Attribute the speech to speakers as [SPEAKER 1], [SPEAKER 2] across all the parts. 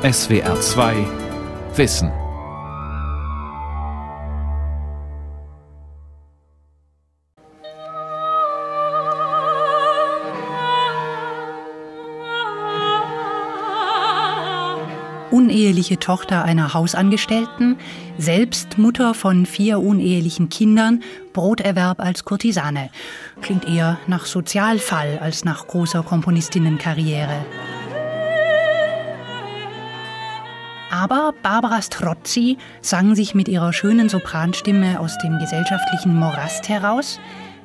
[SPEAKER 1] SWR 2 Wissen.
[SPEAKER 2] Uneheliche Tochter einer Hausangestellten, selbst Mutter von vier unehelichen Kindern, Broterwerb als Kurtisane. Klingt eher nach Sozialfall als nach großer Komponistinnenkarriere. Barbara Strozzi sang sich mit ihrer schönen Sopranstimme aus dem gesellschaftlichen Morast heraus,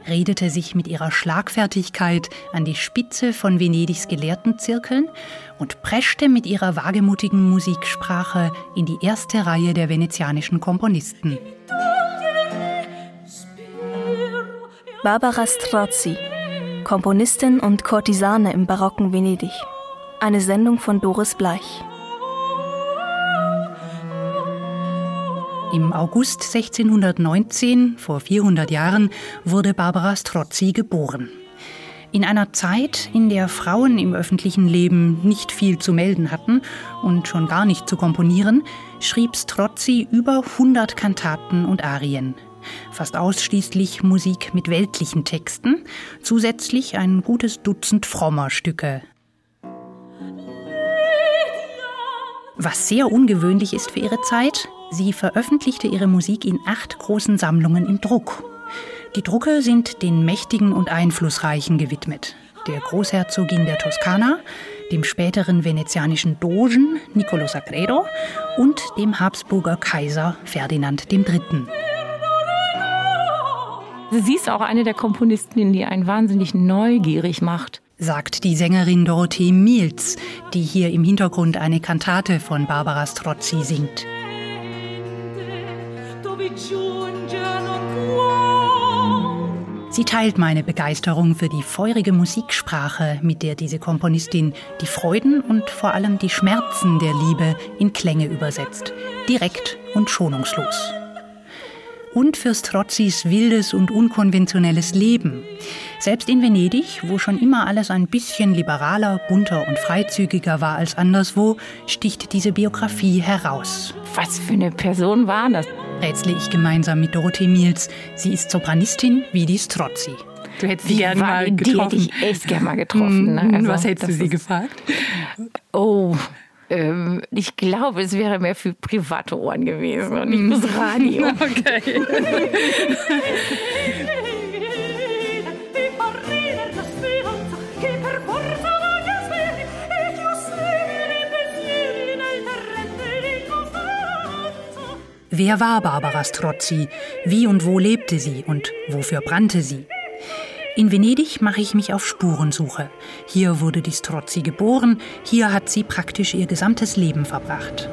[SPEAKER 2] redete sich mit ihrer Schlagfertigkeit an die Spitze von Venedigs Gelehrtenzirkeln und preschte mit ihrer wagemutigen Musiksprache in die erste Reihe der venezianischen Komponisten.
[SPEAKER 3] Barbara Strozzi, Komponistin und Kurtisane im barocken Venedig. Eine Sendung von Doris Bleich.
[SPEAKER 2] Im August 1619, vor 400 Jahren, wurde Barbara Strozzi geboren. In einer Zeit, in der Frauen im öffentlichen Leben nicht viel zu melden hatten und schon gar nicht zu komponieren, schrieb Strozzi über 100 Kantaten und Arien. Fast ausschließlich Musik mit weltlichen Texten, zusätzlich ein gutes Dutzend frommer Stücke. Was sehr ungewöhnlich ist für ihre Zeit, Sie veröffentlichte ihre Musik in acht großen Sammlungen im Druck. Die Drucke sind den Mächtigen und Einflussreichen gewidmet. Der Großherzogin der Toskana, dem späteren venezianischen Dogen Niccolo Sagredo und dem Habsburger Kaiser Ferdinand III.
[SPEAKER 4] Sie ist auch eine der Komponistinnen, die einen wahnsinnig neugierig macht
[SPEAKER 2] sagt die Sängerin Dorothee Mielz, die hier im Hintergrund eine Kantate von Barbara Strozzi singt. Sie teilt meine Begeisterung für die feurige Musiksprache, mit der diese Komponistin die Freuden und vor allem die Schmerzen der Liebe in Klänge übersetzt, direkt und schonungslos. Und für Strozzis wildes und unkonventionelles Leben. Selbst in Venedig, wo schon immer alles ein bisschen liberaler, bunter und freizügiger war als anderswo, sticht diese Biografie heraus.
[SPEAKER 4] Was für eine Person war das?
[SPEAKER 2] rätsle ich gemeinsam mit Dorothee Miels. Sie ist Sopranistin wie die Strozzi.
[SPEAKER 4] Du hättest sie gerne mal getroffen. Die hätte ich echt gerne mal getroffen.
[SPEAKER 2] Ne? Also, Was hättest du sie gefragt?
[SPEAKER 4] Oh, ähm, ich glaube, es wäre mehr für private Ohren gewesen und nicht fürs Radio. Okay.
[SPEAKER 2] Wer war Barbara Strozzi? Wie und wo lebte sie und wofür brannte sie? In Venedig mache ich mich auf Spurensuche. Hier wurde die Strozzi geboren, hier hat sie praktisch ihr gesamtes Leben verbracht.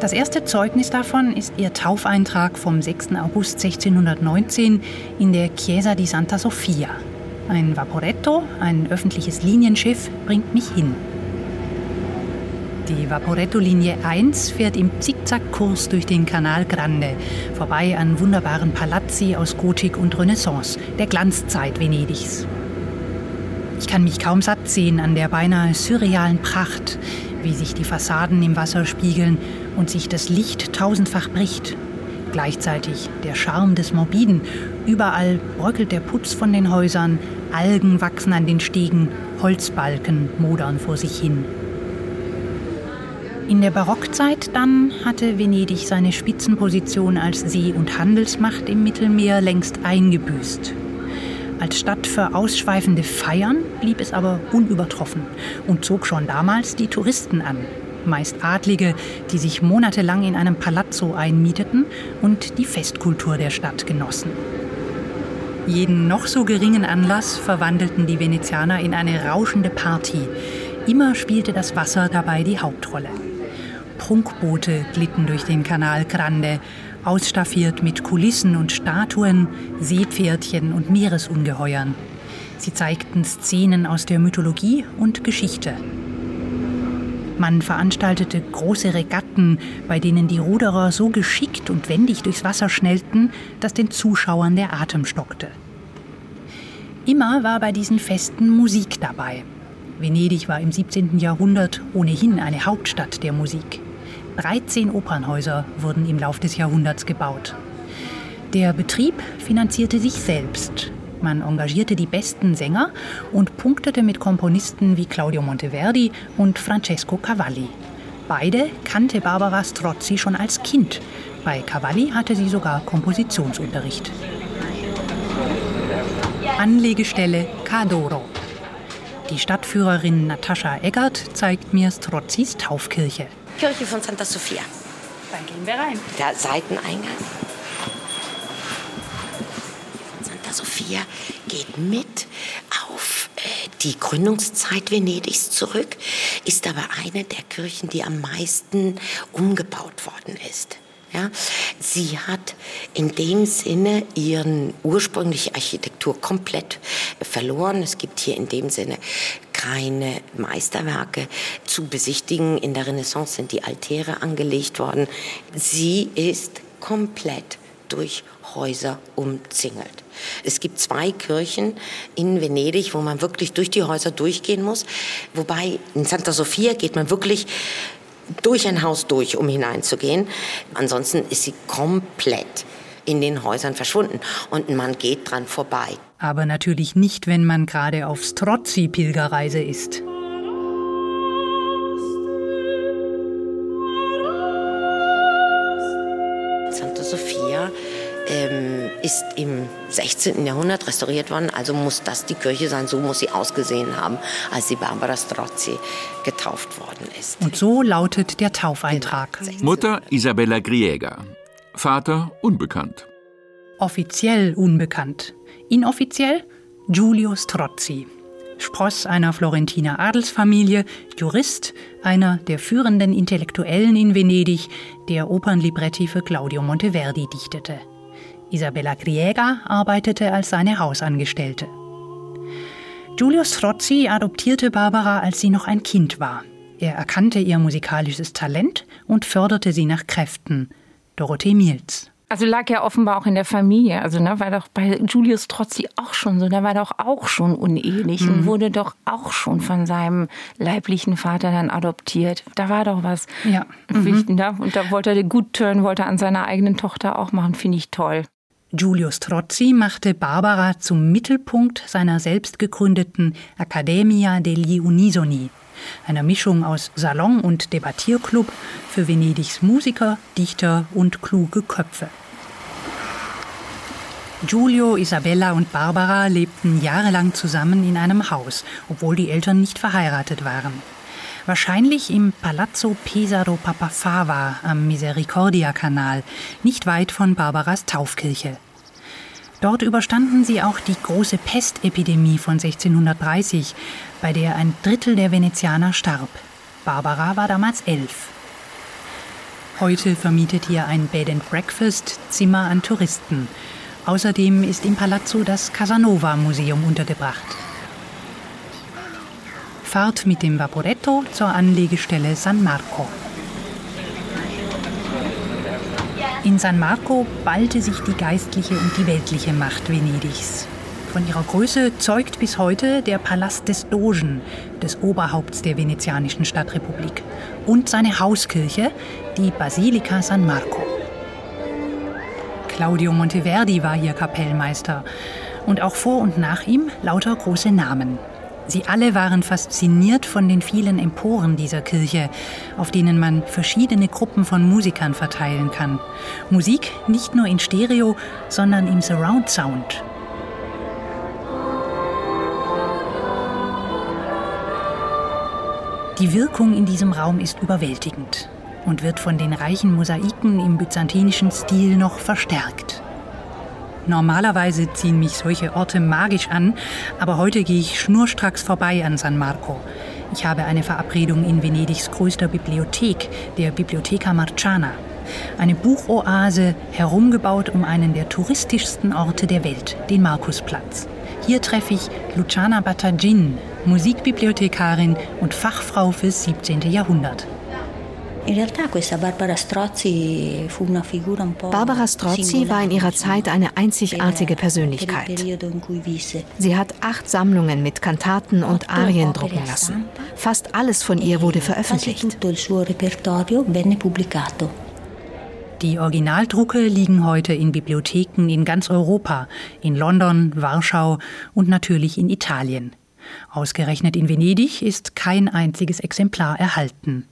[SPEAKER 2] Das erste Zeugnis davon ist ihr Taufeintrag vom 6. August 1619 in der Chiesa di Santa Sofia. Ein Vaporetto, ein öffentliches Linienschiff, bringt mich hin. Die Vaporetto-Linie 1 fährt im Zickzackkurs durch den Canal Grande, vorbei an wunderbaren Palazzi aus Gotik und Renaissance, der Glanzzeit Venedigs. Ich kann mich kaum satt sehen an der beinahe surrealen Pracht, wie sich die Fassaden im Wasser spiegeln und sich das Licht tausendfach bricht. Gleichzeitig der Charme des Morbiden. Überall bröckelt der Putz von den Häusern, Algen wachsen an den Stegen, Holzbalken modern vor sich hin. In der Barockzeit dann hatte Venedig seine Spitzenposition als See- und Handelsmacht im Mittelmeer längst eingebüßt. Als Stadt für ausschweifende Feiern blieb es aber unübertroffen und zog schon damals die Touristen an. Meist Adlige, die sich monatelang in einem Palazzo einmieteten und die Festkultur der Stadt genossen. Jeden noch so geringen Anlass verwandelten die Venezianer in eine rauschende Party. Immer spielte das Wasser dabei die Hauptrolle. Prunkboote glitten durch den Kanal Grande, ausstaffiert mit Kulissen und Statuen, Seepferdchen und Meeresungeheuern. Sie zeigten Szenen aus der Mythologie und Geschichte. Man veranstaltete große Regatten, bei denen die Ruderer so geschickt und wendig durchs Wasser schnellten, dass den Zuschauern der Atem stockte. Immer war bei diesen Festen Musik dabei. Venedig war im 17. Jahrhundert ohnehin eine Hauptstadt der Musik. 13 Opernhäuser wurden im Lauf des Jahrhunderts gebaut. Der Betrieb finanzierte sich selbst. Man engagierte die besten Sänger und punktete mit Komponisten wie Claudio Monteverdi und Francesco Cavalli. Beide kannte Barbara Strozzi schon als Kind. Bei Cavalli hatte sie sogar Kompositionsunterricht. Anlegestelle Cadoro. Die Stadtführerin Natascha Eggert zeigt mir Strozzis Taufkirche.
[SPEAKER 5] Kirche von Santa Sofia.
[SPEAKER 2] Dann gehen wir rein.
[SPEAKER 5] Der Seiteneingang. Santa Sofia geht mit auf äh, die Gründungszeit Venedigs zurück, ist aber eine der Kirchen, die am meisten umgebaut worden ist. Ja, sie hat in dem Sinne ihren ursprüngliche Architektur komplett verloren. Es gibt hier in dem Sinne keine Meisterwerke zu besichtigen. In der Renaissance sind die Altäre angelegt worden. Sie ist komplett durch Häuser umzingelt. Es gibt zwei Kirchen in Venedig, wo man wirklich durch die Häuser durchgehen muss. Wobei in Santa Sofia geht man wirklich durch ein Haus durch, um hineinzugehen. Ansonsten ist sie komplett in den Häusern verschwunden und man geht dran vorbei.
[SPEAKER 2] Aber natürlich nicht, wenn man gerade auf Strozzi-Pilgerreise ist.
[SPEAKER 5] Santa Sofia ähm, ist im 16. Jahrhundert restauriert worden, also muss das die Kirche sein, so muss sie ausgesehen haben, als sie Barbara Strozzi getauft worden ist.
[SPEAKER 2] Und so lautet der Taufeintrag.
[SPEAKER 1] Genau. Mutter Isabella Griega, Vater unbekannt.
[SPEAKER 2] Offiziell unbekannt. Inoffiziell Giulio Strozzi. Spross einer Florentiner Adelsfamilie, Jurist, einer der führenden Intellektuellen in Venedig, der Opernlibretti für Claudio Monteverdi dichtete. Isabella Griega arbeitete als seine Hausangestellte. Giulio Strozzi adoptierte Barbara, als sie noch ein Kind war. Er erkannte ihr musikalisches Talent und förderte sie nach Kräften. Dorothee Mielz.
[SPEAKER 4] Also lag ja offenbar auch in der Familie. Also ne, war doch bei Julius Trozzi auch schon so. Der war doch auch schon unehelich mhm. und wurde doch auch schon von seinem leiblichen Vater dann adoptiert. Da war doch was.
[SPEAKER 2] Ja.
[SPEAKER 4] Mhm. Ne? Und da wollte er den Good Turn, wollte er an seiner eigenen Tochter auch machen. Finde ich toll.
[SPEAKER 2] Giulio Strozzi machte Barbara zum Mittelpunkt seiner selbst gegründeten Accademia degli Unisoni, einer Mischung aus Salon- und Debattierclub für Venedigs Musiker, Dichter und kluge Köpfe. Giulio, Isabella und Barbara lebten jahrelang zusammen in einem Haus, obwohl die Eltern nicht verheiratet waren. Wahrscheinlich im Palazzo Pesaro Papafava am Misericordia-Kanal, nicht weit von Barbaras Taufkirche. Dort überstanden sie auch die große Pestepidemie von 1630, bei der ein Drittel der Venezianer starb. Barbara war damals elf. Heute vermietet hier ein Bed and Breakfast Zimmer an Touristen. Außerdem ist im Palazzo das Casanova Museum untergebracht. Fahrt mit dem Vaporetto zur Anlegestelle San Marco. In San Marco ballte sich die geistliche und die weltliche Macht Venedigs. Von ihrer Größe zeugt bis heute der Palast des Dogen, des Oberhaupts der venezianischen Stadtrepublik, und seine Hauskirche, die Basilika San Marco. Claudio Monteverdi war hier Kapellmeister und auch vor und nach ihm lauter große Namen. Sie alle waren fasziniert von den vielen Emporen dieser Kirche, auf denen man verschiedene Gruppen von Musikern verteilen kann. Musik nicht nur in Stereo, sondern im Surround Sound. Die Wirkung in diesem Raum ist überwältigend und wird von den reichen Mosaiken im byzantinischen Stil noch verstärkt. Normalerweise ziehen mich solche Orte magisch an, aber heute gehe ich schnurstracks vorbei an San Marco. Ich habe eine Verabredung in Venedigs größter Bibliothek, der Bibliotheca Marciana. Eine Buchoase, herumgebaut um einen der touristischsten Orte der Welt, den Markusplatz. Hier treffe ich Luciana Battagin, Musikbibliothekarin und Fachfrau fürs 17. Jahrhundert.
[SPEAKER 6] Barbara Strozzi war in ihrer Zeit eine einzigartige Persönlichkeit. Sie hat acht Sammlungen mit Kantaten und Arien drucken lassen. Fast alles von ihr wurde veröffentlicht.
[SPEAKER 2] Die Originaldrucke liegen heute in Bibliotheken in ganz Europa, in London, Warschau und natürlich in Italien. Ausgerechnet in Venedig ist kein einziges Exemplar erhalten.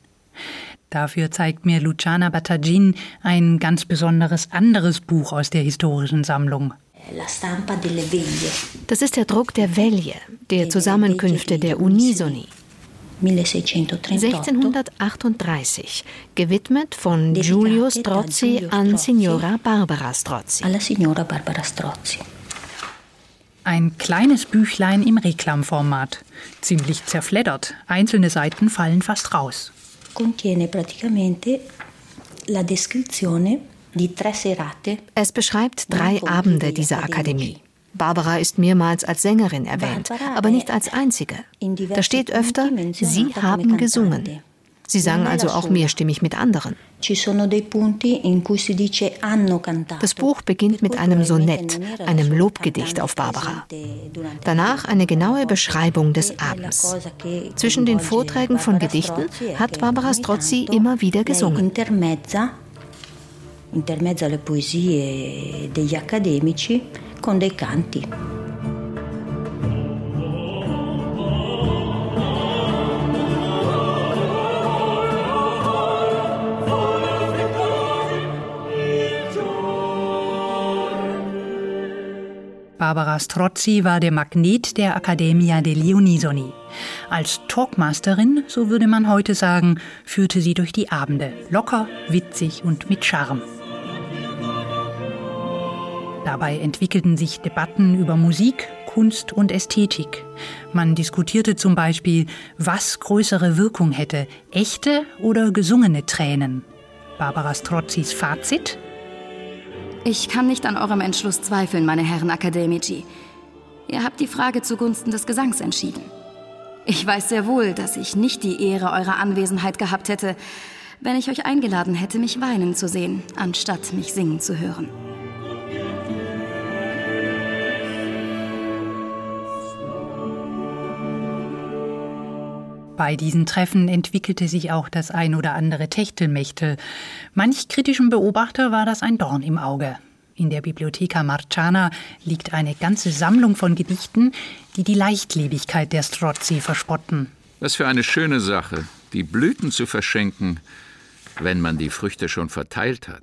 [SPEAKER 2] Dafür zeigt mir Luciana Battagin ein ganz besonderes anderes Buch aus der historischen Sammlung.
[SPEAKER 6] Das ist der Druck der Veglie, der Zusammenkünfte der Unisoni. 1638, gewidmet von Giulio Strozzi an Signora Barbara Strozzi.
[SPEAKER 2] Ein kleines Büchlein im Reklamformat, ziemlich zerfleddert, einzelne Seiten fallen fast raus contiene praticamente
[SPEAKER 6] la descrizione di tre serate. Es beschreibt drei Abende dieser Akademie. Barbara ist mehrmals als Sängerin erwähnt, aber nicht als einzige. Da steht öfter, sie haben gesungen. Sie sangen also auch mehrstimmig mit anderen. Das Buch beginnt mit einem Sonett, einem Lobgedicht auf Barbara. Danach eine genaue Beschreibung des Abends. Zwischen den Vorträgen von Gedichten hat Barbara Strozzi immer wieder gesungen. Intermezzo alle poesie degli accademici con dei canti.
[SPEAKER 2] Barbara Strozzi war der Magnet der Accademia degli Unisoni. Als Talkmasterin, so würde man heute sagen, führte sie durch die Abende, locker, witzig und mit Charme. Dabei entwickelten sich Debatten über Musik, Kunst und Ästhetik. Man diskutierte zum Beispiel, was größere Wirkung hätte, echte oder gesungene Tränen. Barbara Strozzis Fazit?
[SPEAKER 7] Ich kann nicht an eurem Entschluss zweifeln, meine Herren Akademici. Ihr habt die Frage zugunsten des Gesangs entschieden. Ich weiß sehr wohl, dass ich nicht die Ehre eurer Anwesenheit gehabt hätte, wenn ich euch eingeladen hätte, mich weinen zu sehen, anstatt mich singen zu hören.
[SPEAKER 2] Bei diesen Treffen entwickelte sich auch das ein oder andere Techtelmechtel. Manch kritischen Beobachter war das ein Dorn im Auge. In der Bibliotheca Marciana liegt eine ganze Sammlung von Gedichten, die die Leichtlebigkeit der Strozzi verspotten.
[SPEAKER 1] Was für eine schöne Sache, die Blüten zu verschenken, wenn man die Früchte schon verteilt hat.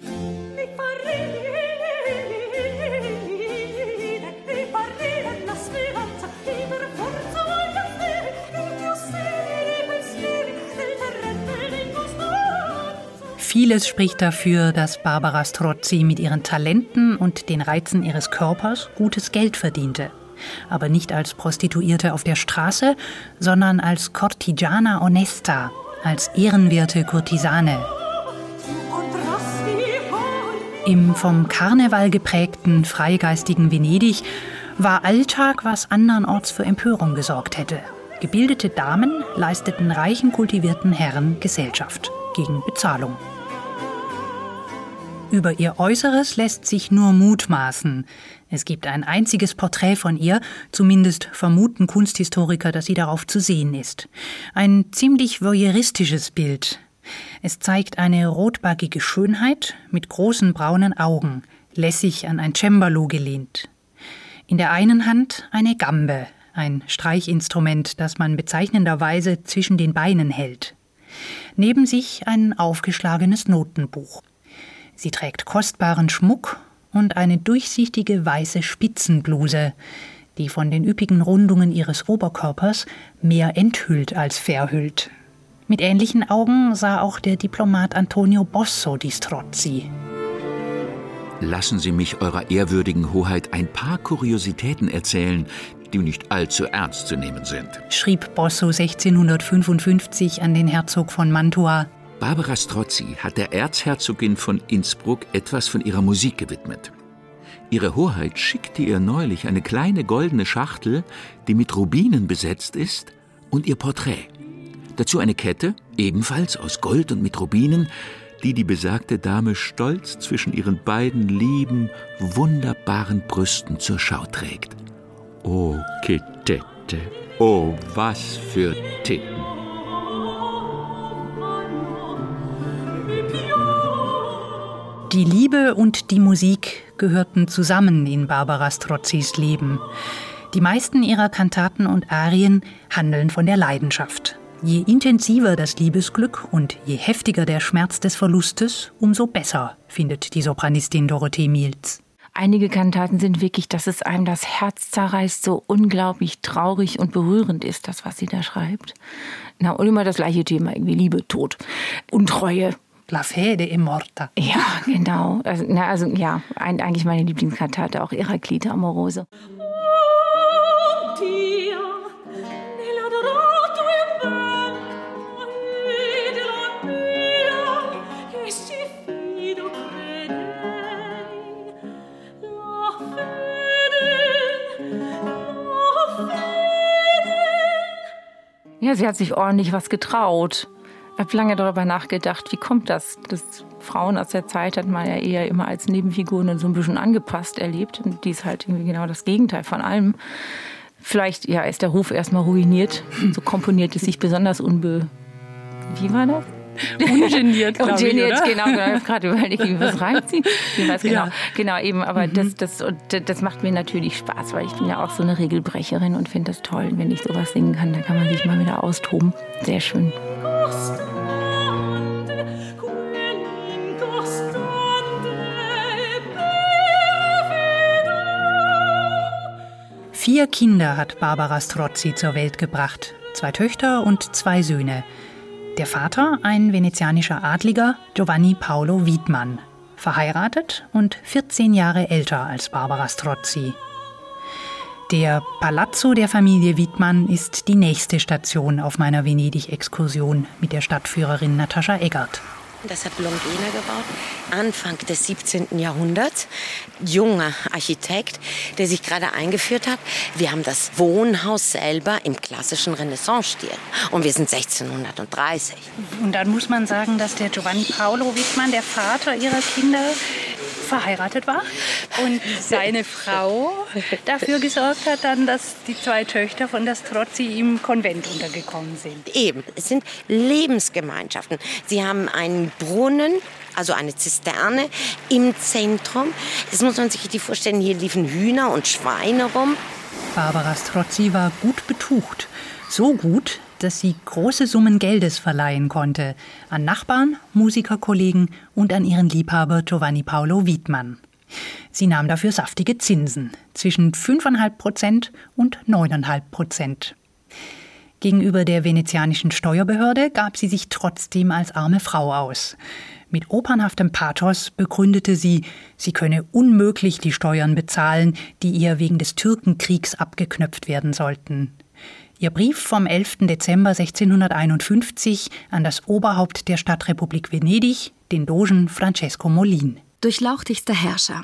[SPEAKER 2] Vieles spricht dafür, dass Barbara Strozzi mit ihren Talenten und den Reizen ihres Körpers gutes Geld verdiente. Aber nicht als Prostituierte auf der Straße, sondern als Cortigiana Onesta, als ehrenwerte Kurtisane. Im vom Karneval geprägten freigeistigen Venedig war Alltag, was andernorts für Empörung gesorgt hätte. Gebildete Damen leisteten reichen kultivierten Herren Gesellschaft gegen Bezahlung. Über ihr Äußeres lässt sich nur mutmaßen. Es gibt ein einziges Porträt von ihr, zumindest vermuten Kunsthistoriker, dass sie darauf zu sehen ist. Ein ziemlich voyeuristisches Bild. Es zeigt eine rotbackige Schönheit mit großen braunen Augen, lässig an ein Cembalo gelehnt. In der einen Hand eine Gambe, ein Streichinstrument, das man bezeichnenderweise zwischen den Beinen hält. Neben sich ein aufgeschlagenes Notenbuch. Sie trägt kostbaren Schmuck und eine durchsichtige weiße Spitzenbluse, die von den üppigen Rundungen ihres Oberkörpers mehr enthüllt als verhüllt. Mit ähnlichen Augen sah auch der Diplomat Antonio Bosso die Strozzi.
[SPEAKER 1] Lassen Sie mich Eurer ehrwürdigen Hoheit ein paar Kuriositäten erzählen, die nicht allzu ernst zu nehmen sind,
[SPEAKER 2] schrieb Bosso 1655 an den Herzog von Mantua.
[SPEAKER 1] Barbara Strozzi hat der Erzherzogin von Innsbruck etwas von ihrer Musik gewidmet. Ihre Hoheit schickte ihr neulich eine kleine goldene Schachtel, die mit Rubinen besetzt ist, und ihr Porträt. Dazu eine Kette, ebenfalls aus Gold und mit Rubinen, die die besagte Dame stolz zwischen ihren beiden lieben, wunderbaren Brüsten zur Schau trägt. Oh, Kitette, oh, was für Titten!
[SPEAKER 2] Die Liebe und die Musik gehörten zusammen in Barbara Strozzis Leben. Die meisten ihrer Kantaten und Arien handeln von der Leidenschaft. Je intensiver das Liebesglück und je heftiger der Schmerz des Verlustes, umso besser, findet die Sopranistin Dorothee Mielz.
[SPEAKER 4] Einige Kantaten sind wirklich, dass es einem das Herz zerreißt, so unglaublich traurig und berührend ist, das, was sie da schreibt. Na, und immer das gleiche Thema, irgendwie Liebe, Tod, Untreue.
[SPEAKER 2] La fede è morta.
[SPEAKER 4] Ja, genau. Also, na, also ja, eigentlich meine Lieblingskantate, auch Heraklite Amorose. Ja, sie hat sich ordentlich was getraut. Ich habe lange darüber nachgedacht, wie kommt das, dass Frauen aus der Zeit hat man ja eher immer als Nebenfiguren und so ein bisschen angepasst erlebt. Und die ist halt irgendwie genau das Gegenteil von allem. Vielleicht ja, ist der Ruf erstmal ruiniert. So komponiert es sich besonders unbe... Wie war das?
[SPEAKER 2] Ungeniert, glaube ich,
[SPEAKER 4] oder? genau. genau. Ich habe gerade überlegt, wie wir es reinziehen. Ich weiß genau. Ja. Genau, eben. Aber mhm. das, das, das macht mir natürlich Spaß, weil ich bin ja auch so eine Regelbrecherin und finde das toll. Wenn ich sowas singen kann, dann kann man sich mal wieder austoben. Sehr schön.
[SPEAKER 2] Vier Kinder hat Barbara Strozzi zur Welt gebracht. Zwei Töchter und zwei Söhne. Der Vater, ein venezianischer Adliger, Giovanni Paolo Wiedmann, verheiratet und 14 Jahre älter als Barbara Strozzi. Der Palazzo der Familie Wiedmann ist die nächste Station auf meiner Venedig-Exkursion mit der Stadtführerin Natascha Eggert.
[SPEAKER 5] Das hat Longena gebaut, Anfang des 17. Jahrhunderts. Junger Architekt, der sich gerade eingeführt hat. Wir haben das Wohnhaus selber im klassischen Renaissance-Stil. Und wir sind 1630.
[SPEAKER 2] Und dann muss man sagen, dass der Giovanni Paolo Wittmann, der Vater ihrer Kinder, verheiratet war und seine Frau dafür gesorgt hat, dann, dass die zwei Töchter von der Strozzi im Konvent untergekommen sind.
[SPEAKER 5] Eben, es sind Lebensgemeinschaften. Sie haben einen Brunnen, also eine Zisterne im Zentrum. Das muss man sich richtig vorstellen. Hier liefen Hühner und Schweine rum.
[SPEAKER 2] Barbara Strozzi war gut betucht. So gut, dass sie große Summen Geldes verleihen konnte an Nachbarn, Musikerkollegen und an ihren Liebhaber Giovanni Paolo Wiedmann. Sie nahm dafür saftige Zinsen zwischen 5,5 Prozent und 9,5 Prozent. Gegenüber der venezianischen Steuerbehörde gab sie sich trotzdem als arme Frau aus. Mit opernhaftem Pathos begründete sie, sie könne unmöglich die Steuern bezahlen, die ihr wegen des Türkenkriegs abgeknöpft werden sollten. Ihr Brief vom 11. Dezember 1651 an das Oberhaupt der Stadtrepublik Venedig, den Dogen Francesco Molin.
[SPEAKER 7] Durchlauchtigster Herrscher.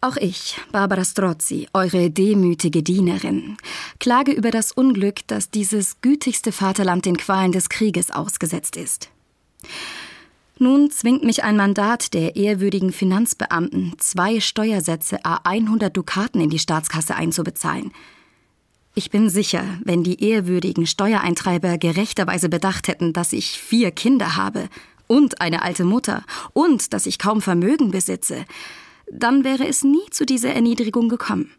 [SPEAKER 7] Auch ich, Barbara Strozzi, eure demütige Dienerin, klage über das Unglück, das dieses gütigste Vaterland den Qualen des Krieges ausgesetzt ist. Nun zwingt mich ein Mandat der ehrwürdigen Finanzbeamten, zwei Steuersätze a 100 Dukaten in die Staatskasse einzubezahlen – ich bin sicher, wenn die ehrwürdigen Steuereintreiber gerechterweise bedacht hätten, dass ich vier Kinder habe und eine alte Mutter und dass ich kaum Vermögen besitze, dann wäre es nie zu dieser Erniedrigung gekommen.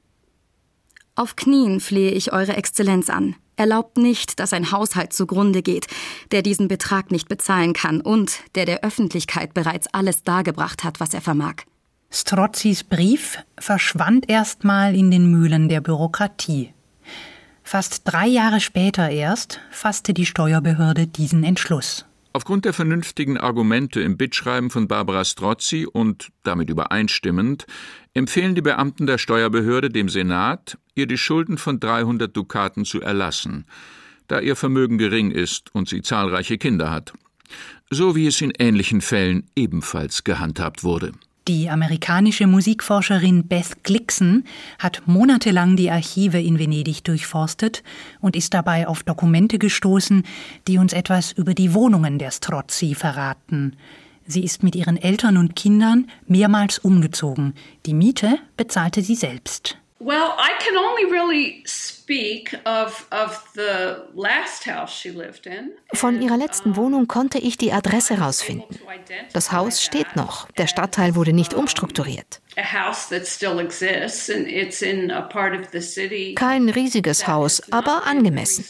[SPEAKER 7] Auf Knien flehe ich Eure Exzellenz an. Erlaubt nicht, dass ein Haushalt zugrunde geht, der diesen Betrag nicht bezahlen kann und der der Öffentlichkeit bereits alles dargebracht hat, was er vermag.
[SPEAKER 2] Strozzis Brief verschwand erstmal in den Mühlen der Bürokratie. Fast drei Jahre später erst fasste die Steuerbehörde diesen Entschluss.
[SPEAKER 1] Aufgrund der vernünftigen Argumente im Bittschreiben von Barbara Strozzi und damit übereinstimmend empfehlen die Beamten der Steuerbehörde dem Senat, ihr die Schulden von 300 Dukaten zu erlassen, da ihr Vermögen gering ist und sie zahlreiche Kinder hat. So wie es in ähnlichen Fällen ebenfalls gehandhabt wurde.
[SPEAKER 2] Die amerikanische Musikforscherin Beth Glickson hat monatelang die Archive in Venedig durchforstet und ist dabei auf Dokumente gestoßen, die uns etwas über die Wohnungen der Strozzi verraten. Sie ist mit ihren Eltern und Kindern mehrmals umgezogen. Die Miete bezahlte sie selbst.
[SPEAKER 8] Well, I can only really speak of, of the last house she lived in.
[SPEAKER 6] Von ihrer letzten Wohnung konnte ich die Adresse herausfinden. Das Haus steht noch. Der Stadtteil wurde nicht umstrukturiert. Kein riesiges Haus, aber angemessen.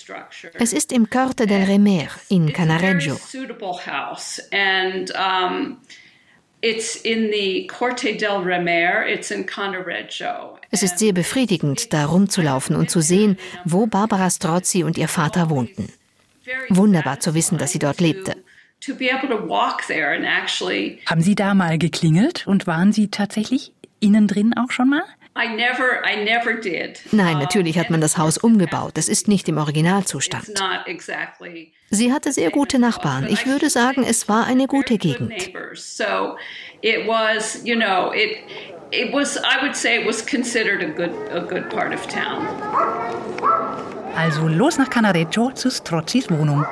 [SPEAKER 6] Es ist im Corte del Remer in Canareggio. Es ist sehr befriedigend, da rumzulaufen und zu sehen, wo Barbara Strozzi und ihr Vater wohnten. Wunderbar zu wissen, dass sie dort lebte.
[SPEAKER 2] Haben Sie da mal geklingelt und waren Sie tatsächlich innen drin auch schon mal?
[SPEAKER 6] Nein, natürlich hat man das Haus umgebaut. Es ist nicht im Originalzustand. Sie hatte sehr gute Nachbarn. Ich würde sagen, es war eine gute Gegend.
[SPEAKER 2] Also los nach Canareggio zu Strozzis Wohnung.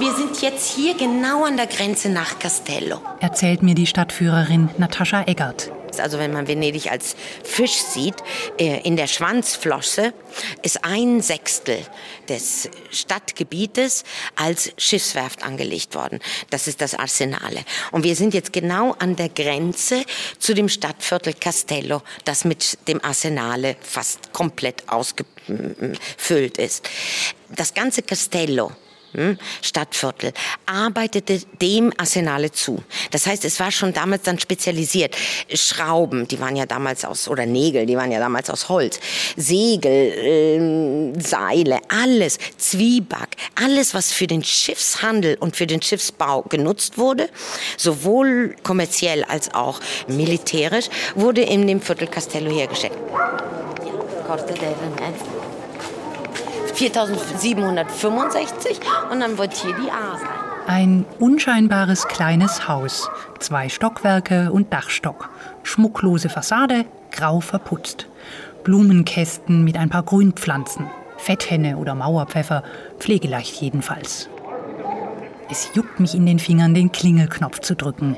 [SPEAKER 5] Wir sind jetzt hier genau an der Grenze nach Castello.
[SPEAKER 2] Erzählt mir die Stadtführerin Natascha Eggert.
[SPEAKER 5] Also wenn man Venedig als Fisch sieht, äh, in der Schwanzflosse ist ein Sechstel des Stadtgebietes als Schiffswerft angelegt worden. Das ist das Arsenale. Und wir sind jetzt genau an der Grenze zu dem Stadtviertel Castello, das mit dem Arsenale fast komplett ausgefüllt ist. Das ganze Castello Stadtviertel, arbeitete dem Arsenale zu. Das heißt, es war schon damals dann spezialisiert. Schrauben, die waren ja damals aus, oder Nägel, die waren ja damals aus Holz, Segel, äh, Seile, alles, Zwieback, alles, was für den Schiffshandel und für den Schiffsbau genutzt wurde, sowohl kommerziell als auch militärisch, wurde in dem Viertel Castello hergestellt. 4765 und dann wird hier die A sein.
[SPEAKER 2] Ein unscheinbares kleines Haus, zwei Stockwerke und Dachstock, schmucklose Fassade, grau verputzt, Blumenkästen mit ein paar Grünpflanzen, Fetthenne oder Mauerpfeffer, pflegeleicht jedenfalls. Es juckt mich in den Fingern, den Klingelknopf zu drücken.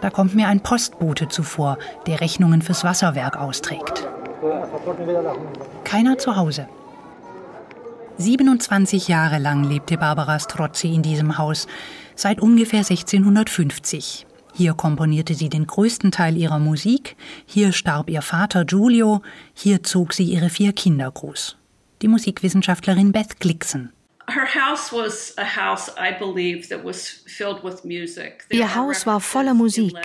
[SPEAKER 2] Da kommt mir ein Postbote zuvor, der Rechnungen fürs Wasserwerk austrägt. Keiner zu Hause. 27 Jahre lang lebte Barbara Strozzi in diesem Haus, seit ungefähr 1650. Hier komponierte sie den größten Teil ihrer Musik, hier starb ihr Vater Giulio, hier zog sie ihre vier Kinder groß. Die Musikwissenschaftlerin Beth Glickson.
[SPEAKER 6] Ihr Haus war voller Musik.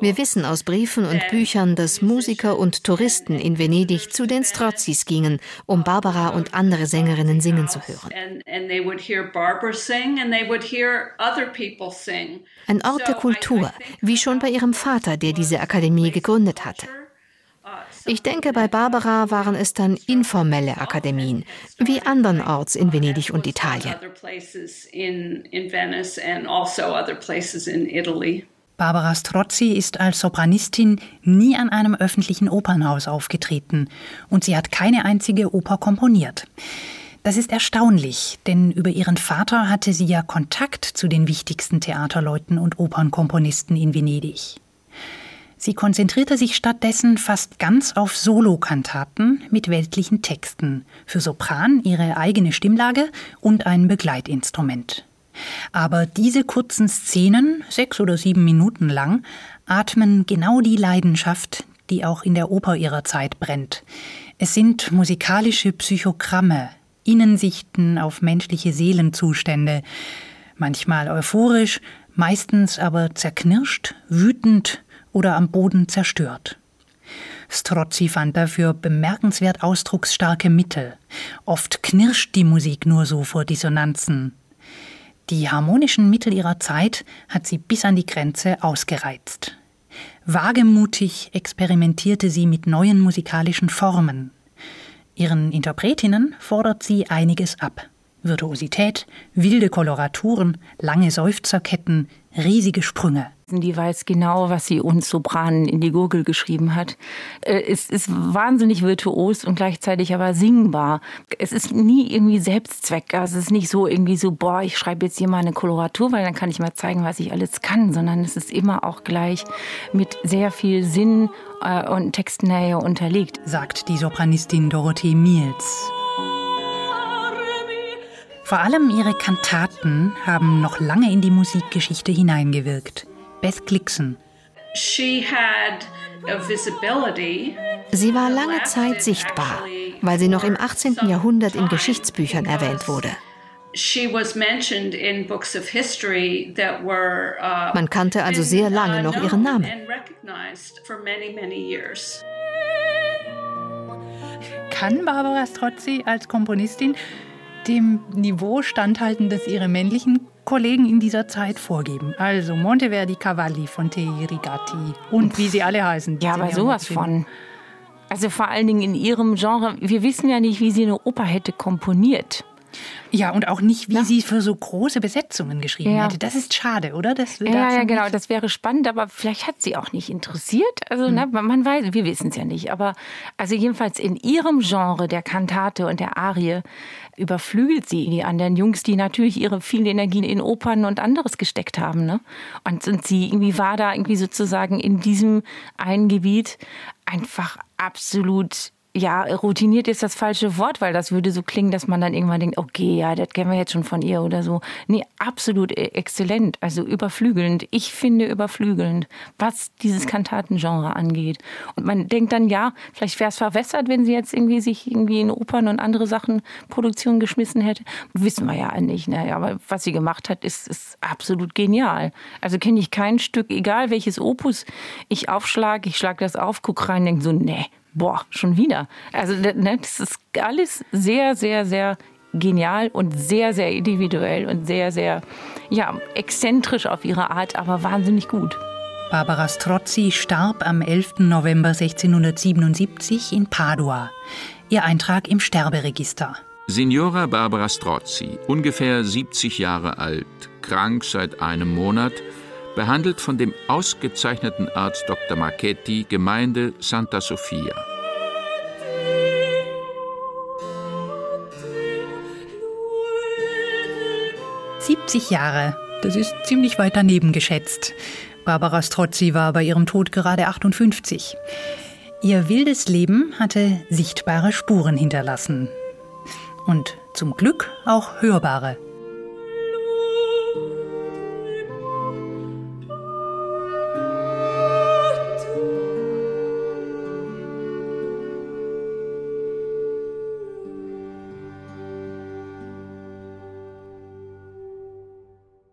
[SPEAKER 6] Wir wissen aus Briefen und Büchern, dass Musiker und Touristen in Venedig zu den Strozzis gingen, um Barbara und andere Sängerinnen singen zu hören. Ein Ort der Kultur, wie schon bei ihrem Vater, der diese Akademie gegründet hatte. Ich denke, bei Barbara waren es dann informelle Akademien, wie andernorts in Venedig und Italien.
[SPEAKER 2] Barbara Strozzi ist als Sopranistin nie an einem öffentlichen Opernhaus aufgetreten und sie hat keine einzige Oper komponiert. Das ist erstaunlich, denn über ihren Vater hatte sie ja Kontakt zu den wichtigsten Theaterleuten und Opernkomponisten in Venedig. Sie konzentrierte sich stattdessen fast ganz auf Solokantaten mit weltlichen Texten, für Sopran ihre eigene Stimmlage und ein Begleitinstrument. Aber diese kurzen Szenen, sechs oder sieben Minuten lang, atmen genau die Leidenschaft, die auch in der Oper ihrer Zeit brennt. Es sind musikalische Psychogramme, Innensichten auf menschliche Seelenzustände, manchmal euphorisch, meistens aber zerknirscht, wütend, oder am Boden zerstört. Strozzi fand dafür bemerkenswert ausdrucksstarke Mittel. Oft knirscht die Musik nur so vor Dissonanzen. Die harmonischen Mittel ihrer Zeit hat sie bis an die Grenze ausgereizt. Wagemutig experimentierte sie mit neuen musikalischen Formen. Ihren Interpretinnen fordert sie einiges ab. Virtuosität, wilde Koloraturen, lange Seufzerketten, riesige Sprünge.
[SPEAKER 4] Die weiß genau, was sie uns Sopranen in die Gurgel geschrieben hat. Äh, es ist wahnsinnig virtuos und gleichzeitig aber singbar. Es ist nie irgendwie Selbstzweck. Also es ist nicht so irgendwie so, boah, ich schreibe jetzt hier mal eine Koloratur, weil dann kann ich mal zeigen, was ich alles kann, sondern es ist immer auch gleich mit sehr viel Sinn äh, und Textnähe unterlegt.
[SPEAKER 2] Sagt die Sopranistin Dorothee Miels. Vor allem ihre Kantaten haben noch lange in die Musikgeschichte hineingewirkt. Beth Glickson.
[SPEAKER 6] Sie war lange Zeit sichtbar, weil sie noch im 18. Jahrhundert in Geschichtsbüchern erwähnt wurde. Uh, Man kannte also sehr lange noch ihren Namen.
[SPEAKER 2] Kann Barbara Strozzi als Komponistin dem Niveau standhalten, das ihre männlichen Kollegen in dieser Zeit vorgeben. Also Monteverdi, Cavalli, Fontei, Rigatti und wie sie alle heißen.
[SPEAKER 4] Ja, aber sowas von. Also vor allen Dingen in ihrem Genre. Wir wissen ja nicht, wie sie eine Oper hätte komponiert.
[SPEAKER 2] Ja, und auch nicht, wie ja. sie für so große Besetzungen geschrieben ja. hätte. Das ist schade, oder?
[SPEAKER 4] Das, ja, ja, genau. Das wäre spannend, aber vielleicht hat sie auch nicht interessiert. Also, mhm. ne, man weiß, wir wissen es ja nicht. Aber also jedenfalls in ihrem Genre der Kantate und der Arie überflügelt sie die anderen Jungs, die natürlich ihre vielen Energien in Opern und anderes gesteckt haben. Ne? Und, und sie irgendwie war da irgendwie sozusagen in diesem einen Gebiet einfach absolut ja, routiniert ist das falsche Wort, weil das würde so klingen, dass man dann irgendwann denkt, okay, ja, das kennen wir jetzt schon von ihr oder so. Nee, absolut e- exzellent, also überflügelnd. Ich finde überflügelnd, was dieses Kantatengenre angeht. Und man denkt dann, ja, vielleicht wäre es verwässert, wenn sie jetzt irgendwie sich irgendwie in Opern und andere Sachen Produktion geschmissen hätte. Wissen wir ja nicht, ne? aber was sie gemacht hat, ist, ist absolut genial. Also kenne ich kein Stück, egal welches Opus ich aufschlage, ich schlage das auf, gucke rein, denke so, nee, boah, schon wieder. Also ne, das ist alles sehr, sehr, sehr genial und sehr, sehr individuell und sehr, sehr ja, exzentrisch auf ihre Art, aber wahnsinnig gut.
[SPEAKER 2] Barbara Strozzi starb am 11. November 1677 in Padua. Ihr Eintrag im Sterberegister.
[SPEAKER 1] Signora Barbara Strozzi, ungefähr 70 Jahre alt, krank seit einem Monat, behandelt von dem ausgezeichneten Arzt Dr. Marchetti, Gemeinde Santa Sofia.
[SPEAKER 2] »70 Jahre, das ist ziemlich weit daneben geschätzt. Barbara Strozzi war bei ihrem Tod gerade 58. Ihr wildes Leben hatte sichtbare Spuren hinterlassen. Und zum Glück auch hörbare.